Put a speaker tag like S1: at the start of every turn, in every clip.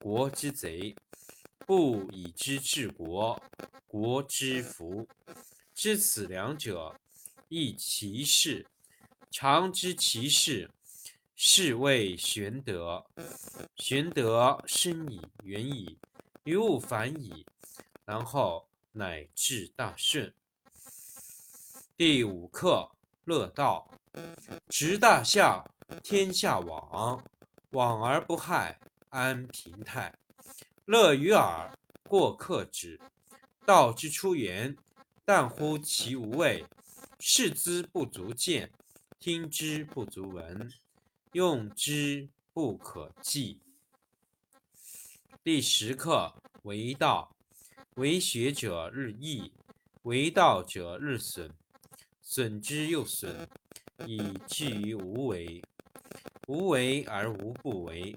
S1: 国之贼；不以知治国，国之福。知此两者，亦其事。常知其事，是谓玄德。玄德深矣，远矣，于物反矣，然后乃至大顺。第五课乐道，执大象，天下往，往而不害，安平泰。乐于耳，过客止。道之出源，淡乎其无味；视之不足见，听之不足闻，用之不可弃。第十课为道，为学者日益，为道者日损，损之又损，以至于无为。无为而无不为。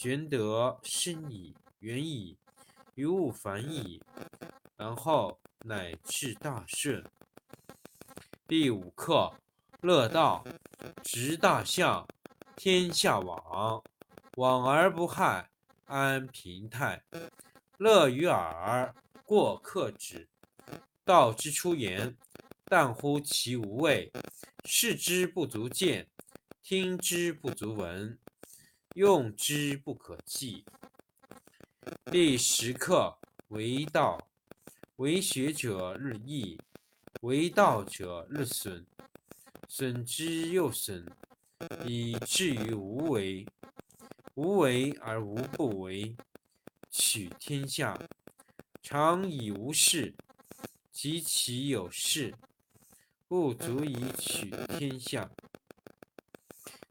S1: 玄德深矣，远矣，于物反矣，然后乃至大顺。第五课乐道，执大象，天下往，往而不害，安平泰。乐于耳，过客止。道之出言，淡乎其无味；视之不足见，听之不足闻，用之不可弃。第十课为道，为学者日益，为道者日损，损之又损，以至于无为。无为而无不为。取天下常以无事。及其有事，不足以取天下。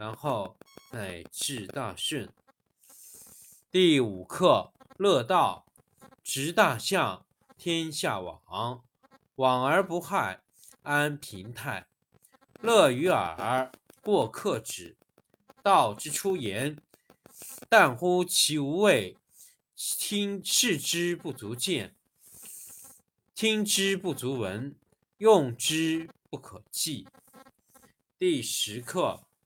S1: 然后乃至大顺。第五课乐道，执大象，天下往，往而不害，安平泰。乐于耳，过客止。道之出言，淡乎其无味；听视之不足见，听之不足闻，用之不可弃。第十课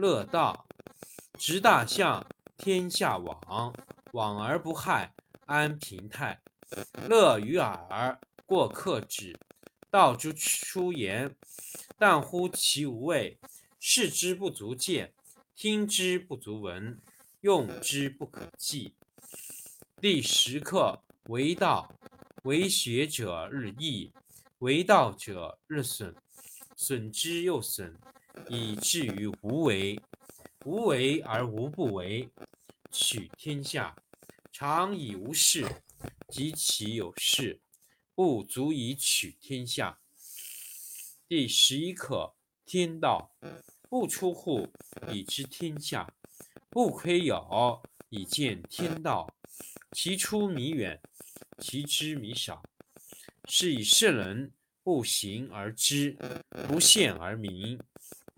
S1: 乐道，执大象，天下往，往而不害，安平泰。乐于耳，过客止。道之出言，但乎其无味；视之不足见。听之不足闻，用之不可弃。第十课为道，为学者日益，为道者日损，损之又损，以至于无为。无为而无不为，取天下常以无事，及其有事，不足以取天下。第十一课天道。不出户，以知天下；不窥牖，以见天道。其出弥远，其知弥少。是以圣人不行而知，不见而明，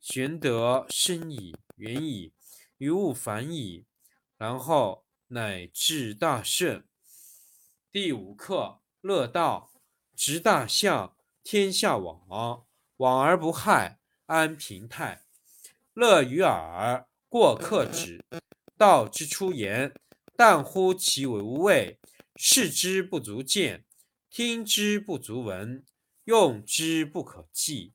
S1: 玄德生矣，远矣，于物反矣，然后乃至大圣。第五课：乐道，执大象，天下往，往而不害。安平泰，乐于耳，过客止。道之出言，淡乎其无味；视之不足见，听之不足闻，用之不可弃。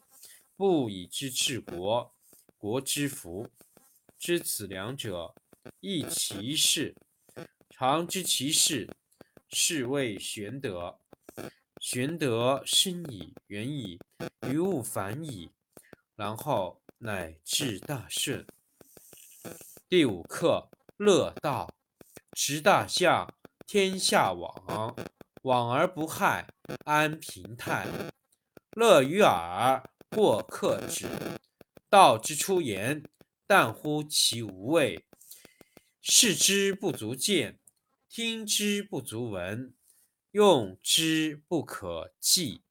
S1: 不以知治国，国之福。知此两者，亦其事。常知其事，是谓玄德。玄德深矣，远矣，于物反矣，然后乃至大顺。第五课：乐道，执大象，天下往，往而不害，安平泰。乐于耳，过客止。道之出言，淡乎其无味；视之不足见，听之不足闻。用之不可计。